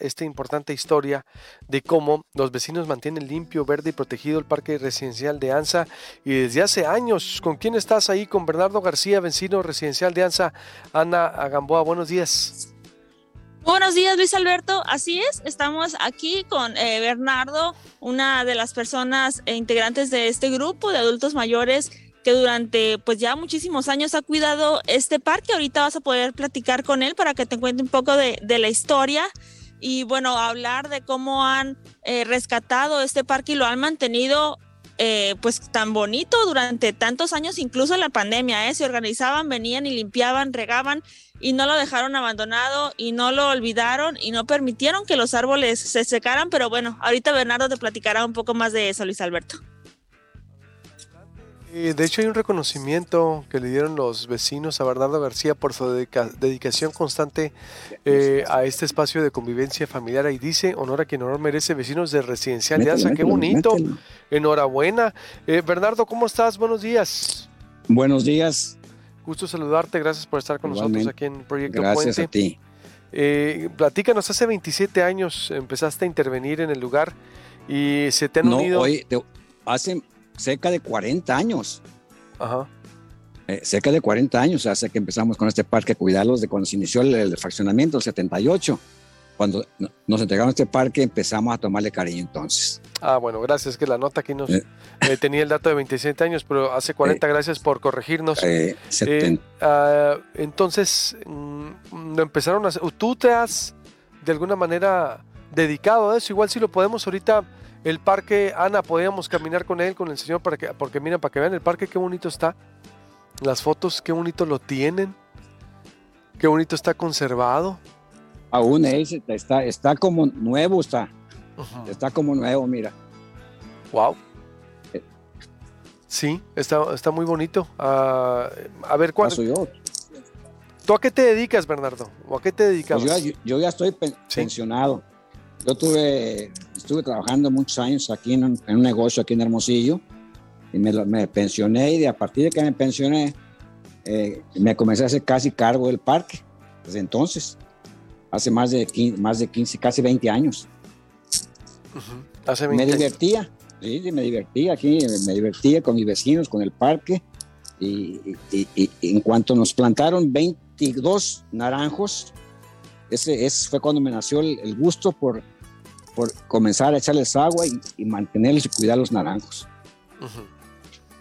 esta importante historia de cómo los vecinos mantienen limpio, verde y protegido el parque residencial de ANSA y desde hace años. ¿Con quién estás ahí? Con Bernardo García, vecino residencial de ANSA. Ana Agamboa, buenos días. Buenos días, Luis Alberto. Así es, estamos aquí con eh, Bernardo, una de las personas e integrantes de este grupo de adultos mayores que durante pues ya muchísimos años ha cuidado este parque. Ahorita vas a poder platicar con él para que te cuente un poco de, la historia y bueno, hablar de cómo han eh, rescatado este parque y lo han mantenido eh, pues tan bonito durante tantos años, incluso en la pandemia, ¿eh? se organizaban, venían y limpiaban, regaban y no lo dejaron abandonado y no lo olvidaron y no permitieron que los árboles se secaran, pero bueno, ahorita Bernardo te platicará un poco más de eso, Luis Alberto. De hecho hay un reconocimiento que le dieron los vecinos a Bernardo García por su dedicación constante eh, a este espacio de convivencia familiar. Ahí dice, honor a quien honor merece, vecinos de Residencial de Asa, qué bonito. Enhorabuena. Eh, Bernardo, ¿cómo estás? Buenos días. Buenos días. Gusto saludarte, gracias por estar con nosotros aquí en Proyecto gracias Puente. a ti. Eh, platícanos, hace 27 años empezaste a intervenir en el lugar y se te han no, unido. Hoy, hace cerca de 40 años. Ajá. Eh, cerca de 40 años hace que empezamos con este parque a cuidarlos de cuando se inició el, el fraccionamiento, el 78 cuando nos entregaron este parque empezamos a tomarle cariño entonces. Ah, bueno, gracias, que la nota aquí nos eh. Eh, tenía el dato de 27 años, pero hace 40, eh. gracias por corregirnos. Ah, entonces, mm, lo empezaron a hacer, tú te has de alguna manera dedicado a eso, igual si lo podemos ahorita, el parque, Ana, podíamos caminar con él, con el señor, para que, porque miren, para que vean el parque, qué bonito está, las fotos, qué bonito lo tienen, qué bonito está conservado aún es, está, está como nuevo, está. Está como nuevo, mira. Wow. Eh. Sí, está, está muy bonito. Ah, a ver, ¿cuál? Soy yo. ¿Tú a qué te dedicas, Bernardo? ¿O a qué te dedicas? Pues yo, ya estoy pensionado. Yo tuve, estuve trabajando muchos años aquí en un, negocio aquí en Hermosillo y me, me, pensioné y a partir de que me pensioné eh, me comencé a hacer casi cargo del parque desde entonces hace más de 15, más de 15 casi 20 años. me divertía, sí, me divertía aquí, me divertía con mis vecinos, con el parque. Y, en cuanto nos plantaron 22 naranjos, ese, ese fue cuando me nació el, gusto por, por comenzar a echarles agua y, mantenerlos y cuidar los naranjos.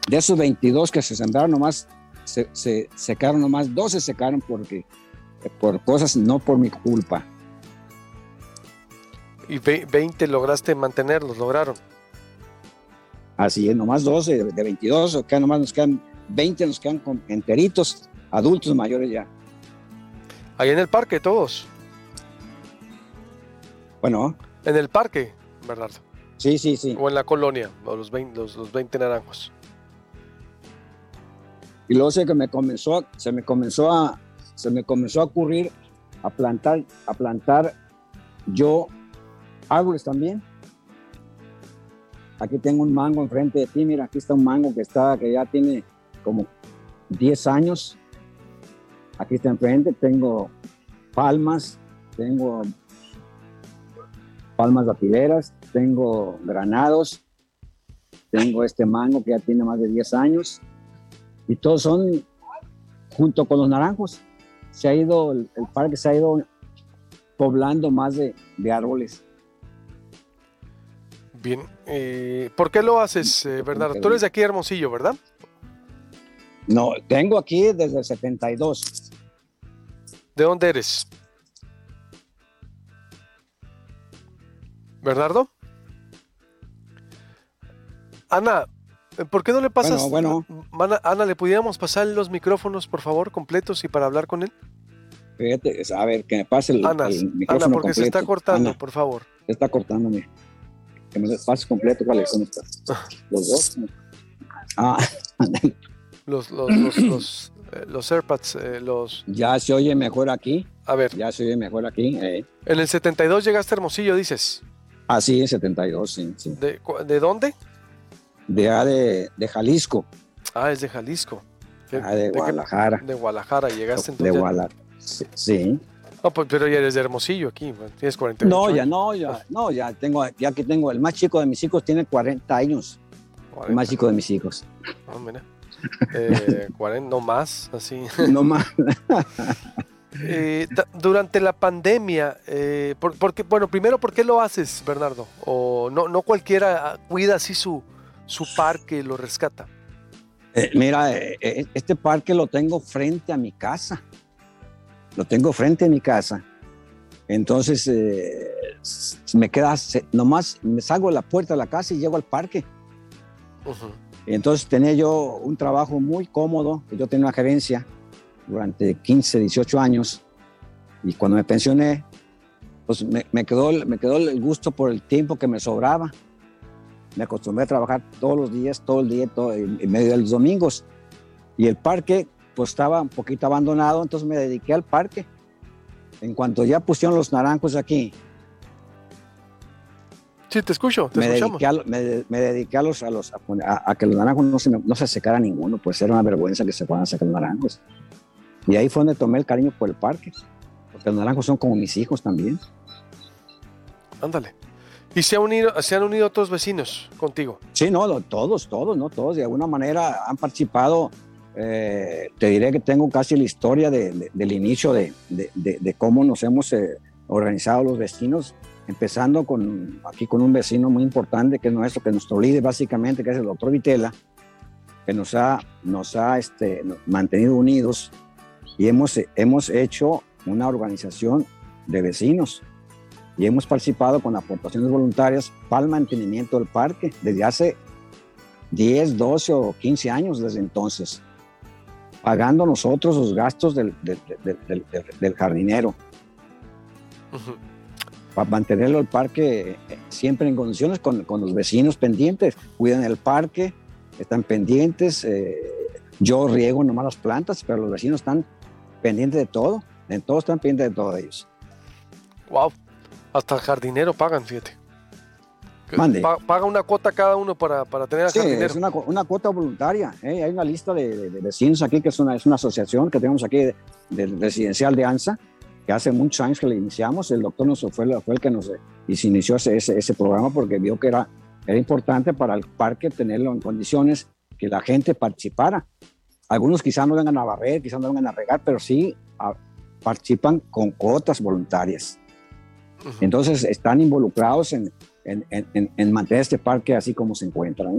De esos 22 que se sembraron nomás, se, se secaron nomás, 12 secaron porque por cosas no por mi culpa. ¿Y 20 lograste mantenerlos? ¿Lograron? Así es, nomás 12 de 22, que nomás nos quedan 20, nos quedan enteritos, adultos mayores ya. Ahí en el parque todos. Bueno. En el parque, Bernardo. Sí, sí, sí. O en la colonia, los 20, los, los 20 naranjos. Y luego sé que me comenzó, se me comenzó a, se me comenzó a ocurrir a plantar, a plantar yo árboles también. Aquí tengo un mango enfrente de ti, mira, aquí está un mango que está, que ya tiene como 10 años. Aquí está enfrente, tengo palmas, tengo palmas datileras, tengo granados, tengo este mango que ya tiene más de 10 años y todos son junto con los naranjos se ha ido, el, parque se ha ido poblando más de, árboles. Bien, eh, ¿por qué lo haces, eh, Bernardo? Tú eres de aquí, Hermosillo, ¿verdad? No, tengo aquí desde el 72. ¿De dónde eres? ¿Bernardo? Ana, eh, ¿por qué no le pasas? Bueno, Ana, ¿le pudiéramos pasar los micrófonos, por favor, completos y para hablar con él? Fíjate, a ver, que me pase el, Ana, micrófono Ana, porque se está cortando, por favor. Se está cortando, mira. Que me pase completo, ¿cuáles son estos? Los dos. Ah, los, los, los, los, eh, los AirPods, eh, los... Ya se oye mejor aquí. A ver. Ya se oye mejor aquí. Eh. En el 72 llegaste a Hermosillo, dices. Ah, sí, en 72, sí. sí. ¿De, ¿De dónde? de, de, Jalisco. Ah, es de Jalisco. Ah, de Guadalajara. De Guadalajara, llegaste entonces. De Guadalajara, sí. pues, pero ya eres de Hermosillo aquí, tienes 40 No, ya no, ya, no, ya tengo, ya que tengo, el más chico de mis hijos tiene 40 años. El más chico de mis hijos. Oh, mira. Eh, 40, no más, así. No más. Eh, durante la pandemia, eh, por, bueno, primero, ¿por qué lo haces, Bernardo? O no, no cualquiera cuida así su, su parque, lo rescata. Eh, mira, este parque lo tengo frente a mi casa. Lo tengo frente a mi casa. Entonces, me queda, nomás me salgo de la puerta de la casa y llego al parque. Entonces tenía yo un trabajo muy cómodo, yo tenía una gerencia durante 15, 18 años y cuando me pensioné, pues me, quedó, me quedó el gusto por el tiempo que me sobraba. Me acostumbré a trabajar todos los días, todo el día, todo, en, medio de los domingos. Y el parque pues estaba un poquito abandonado, entonces me dediqué al parque. En cuanto ya pusieron los naranjos aquí, Sí, te escucho, me, dediqué a, me, dediqué a, los, a, los, a, que los naranjos no se, no se secara ninguno, pues era una vergüenza que se puedan sacar los naranjos. Y ahí fue donde tomé el cariño por el parque, porque los naranjos son como mis hijos también. Ándale. ¿Y se, unido, se han unido otros vecinos contigo? Sí, no, todos, todos, ¿no? Todos de alguna manera han participado. Eh, te diré que tengo casi la historia del inicio de, cómo nos hemos eh, organizado los vecinos, empezando con, aquí con un vecino muy importante que es nuestro, que es nuestro líder básicamente, que es el doctor Vitela, que nos ha, nos ha este, mantenido unidos y hemos, hemos hecho una organización de vecinos y hemos participado con aportaciones voluntarias para el mantenimiento del parque desde hace 10, 12 o 15 años desde entonces, pagando nosotros los gastos del, del, jardinero. Para mantenerlo el parque eh, siempre en condiciones con, con, los vecinos pendientes, cuidan el parque, están pendientes. Eh, yo riego nomás las plantas, pero los vecinos están pendiente de todo. En todos están pendientes de todo ellos. Wow. Hasta el jardinero pagan, fíjate. Mande. Paga una cuota cada uno para, para tener al sí, Es una, una, cuota voluntaria. ¿eh? Hay una lista de, vecinos aquí, que es una, es una asociación que tenemos aquí del residencial de ANSA, que hace muchos años que le iniciamos. El doctor nos fue, fue el que nos y se inició ese, ese, programa porque vio que era, era importante para el parque tenerlo en condiciones que la gente participara. Algunos quizás no vengan a barrer, quizás no vengan a regar, pero sí participan con cuotas voluntarias. Entonces están involucrados en, mantener este parque así como se encuentra.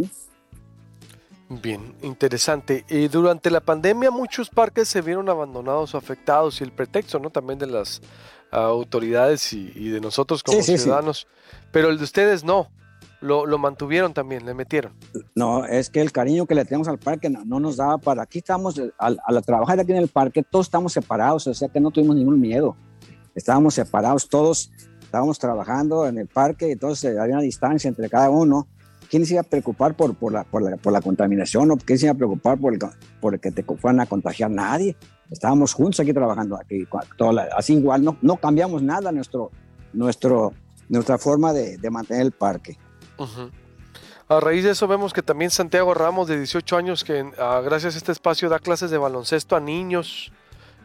Bien, interesante. Y durante la pandemia muchos parques se vieron abandonados o afectados y el pretexto ¿no? también de las autoridades y, de nosotros como ciudadanos, pero el de ustedes no lo, mantuvieron también, le metieron. No, es que el cariño que le tenemos al parque no, nos daba para... Aquí estamos, eh, al, al, trabajar aquí en el parque, todos estamos separados, o sea que no tuvimos ningún miedo. Estábamos separados, todos estábamos trabajando en el parque, entonces había una distancia entre cada uno. ¿Quién se iba a preocupar por, por, la, por, la, por la contaminación o quién se iba a preocupar por, el, por que te fueran a contagiar? Nadie. Estábamos juntos aquí trabajando, aquí, así igual, no, no cambiamos nada nuestro, nuestro, nuestra forma de, de mantener el parque. A raíz de eso vemos que también Santiago Ramos, de 18 años, que ah, gracias a este espacio da clases de baloncesto a niños,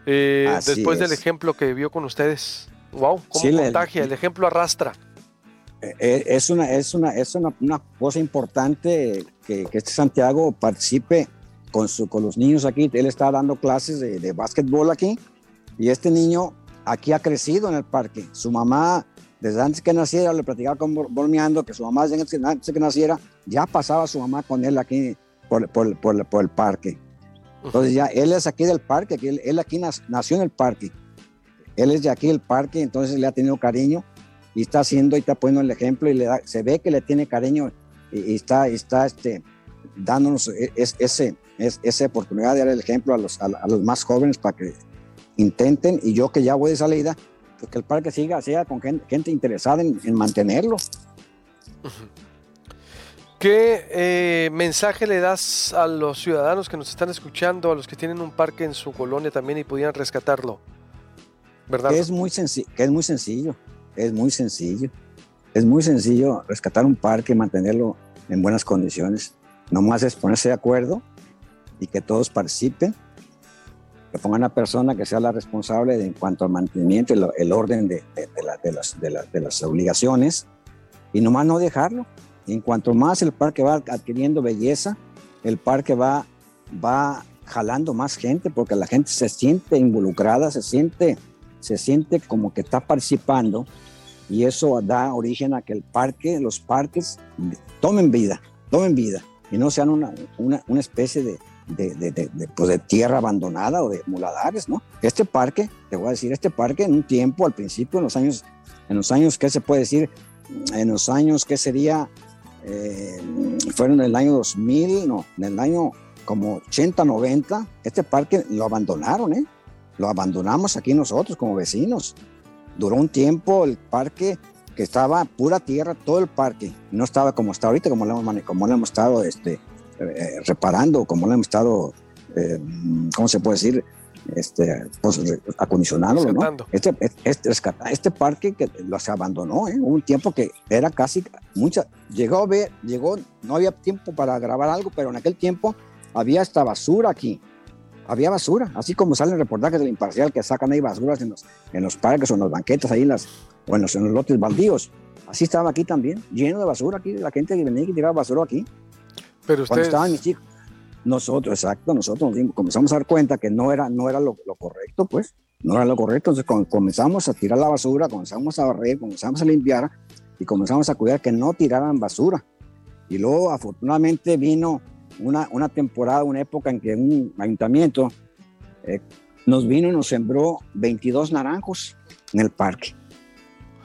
eh, después del ejemplo que vio con ustedes. ¡Wow! ¿Cómo contagia? El, ejemplo arrastra. Eh, eh, es una, es una, es una, cosa importante que, este Santiago participe con, su, con los niños aquí. Él está dando clases de, de básquetbol aquí y este niño aquí ha crecido en el parque. Su mamá desde antes que naciera, le platicaba con Bormeando que su mamá, antes que naciera, ya pasaba su mamá con él aquí por, por, por, por el parque. Entonces ya él es aquí del parque, él, él aquí nació en el parque. Él es de aquí del parque, entonces le ha tenido cariño y está haciendo y está poniendo el ejemplo y le da, se ve que le tiene cariño y, está, está este, dándonos e, es, ese, es, esa oportunidad de dar el ejemplo a los, a los más jóvenes para que intenten y yo que ya voy de salida, pues, que el parque siga, sea con gente, interesada en, mantenerlo. ¿Qué eh, mensaje le das a los ciudadanos que nos están escuchando, a los que tienen un parque en su colonia también y pudieran rescatarlo? ¿Verdad? es muy, que es muy sencillo, es muy sencillo. Es muy sencillo rescatar un parque y mantenerlo en buenas condiciones. No más es ponerse de acuerdo y que todos participen que ponga una persona que sea la responsable de, en cuanto al mantenimiento, el, el orden de, las, obligaciones, y nomás no dejarlo. En cuanto más el parque va adquiriendo belleza, el parque va, va jalando más gente porque la gente se siente involucrada, se siente, se siente como que está participando y eso da origen a que el parque, los parques tomen vida, tomen vida y no sean una especie de, de, de, de, pues de, tierra abandonada o de muladares, ¿no? Este parque, te voy a decir, este parque en un tiempo, al principio, en los años, en los años, ¿qué se puede decir? En los años, ¿qué sería? Eh, fueron en el año 2000, no, en el año como 80, 90, este parque lo abandonaron, ¿eh? Lo abandonamos aquí nosotros como vecinos. Duró un tiempo el parque que estaba pura tierra, todo el parque. No estaba como está ahorita, como lo hemos, como lo hemos estado este, eh, reparando, como lo hemos estado, eh, ¿cómo se puede decir? Este, pues, acondicionándolo, ¿no? Este, este, este, parque que lo se abandonó, ¿eh? Hubo un tiempo que era casi mucha, llegó a ver, llegó, no había tiempo para grabar algo, pero en aquel tiempo había hasta basura aquí. Había basura, así como salen reportajes del imparcial que sacan ahí basuras en los, en los parques o en los banquetes, ahí en, las, o en, los, lotes baldíos. Así estaba aquí también, lleno de basura aquí, la gente que venía y tiraba basura aquí. Pero ustedes... estaban mis hijos, nosotros, exacto, nosotros comenzamos a dar cuenta que no era, no era lo, correcto, pues, no era lo correcto. Entonces comenzamos a tirar la basura, comenzamos a barrer, comenzamos a limpiar y comenzamos a cuidar que no tiraran basura. Y luego, afortunadamente, vino una, una temporada, una época en que un ayuntamiento eh, nos vino y nos sembró 22 naranjos en el parque.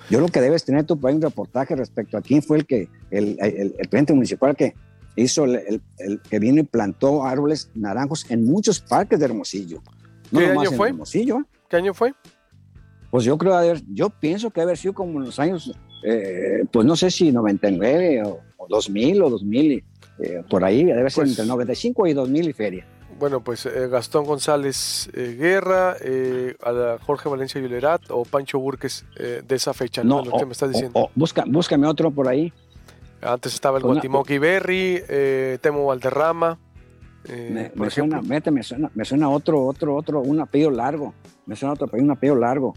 Yo lo que debes tener tu un reportaje respecto a quién fue el que, el, el, el presidente municipal que hizo, el, el, que vino y plantó árboles naranjos en muchos parques de Hermosillo. ¿Qué año fue? Hermosillo. ¿Qué año fue? Pues yo creo, haber, yo pienso que haber sido como en los años, eh, pues no sé si 99 o, o 2000 o 2000 eh, por ahí, debe ser pues entre 95 y 2000 y feria. Bueno, pues eh, Gastón González eh, Guerra, a Jorge Valencia Yulerat o Pancho Burques de esa fecha, ¿no? Lo que me estás diciendo. busca, búscame otro por ahí. Antes estaba el pues Berry, Temo Valderrama. me, suena, me, suena, me suena otro, otro, otro, un apellido largo. Me suena otro apellido, un apellido largo.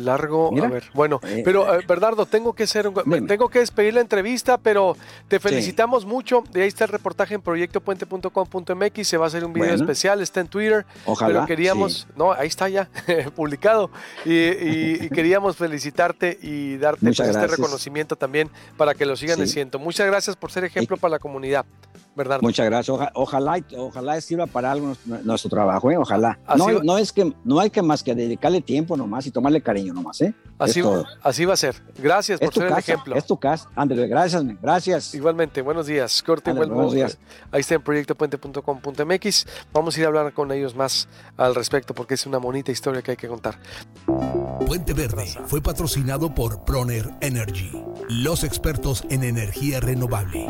Largo, a ver, bueno, eh, pero eh, Bernardo, tengo que ser, tengo que despedir la entrevista, pero te felicitamos mucho. De ahí está el reportaje en proyectopuente.com.mx, se va a hacer un video especial, está en Twitter. Ojalá. Pero queríamos, no, ahí está ya publicado y, queríamos felicitarte y darte pues, este reconocimiento también para que lo sigan diciendo. Muchas gracias por ser ejemplo para la comunidad. Bernardo. Muchas gracias. ojalá, ojalá sirva para algo nuestro, trabajo, ¿eh? ojalá. No, no, es que no hay que más que dedicarle tiempo nomás y tomarle cariño nomás, ¿eh? Así, así va a ser. Gracias por ser el ejemplo. Es tu casa, Andrés, gracias, gracias. Igualmente, buenos días. Corte buenos días. Ahí está en proyectopuente.com.mx. Vamos a ir a hablar con ellos más al respecto porque es una bonita historia que hay que contar. Puente Verde fue patrocinado por Proner Energy, los expertos en energía renovable.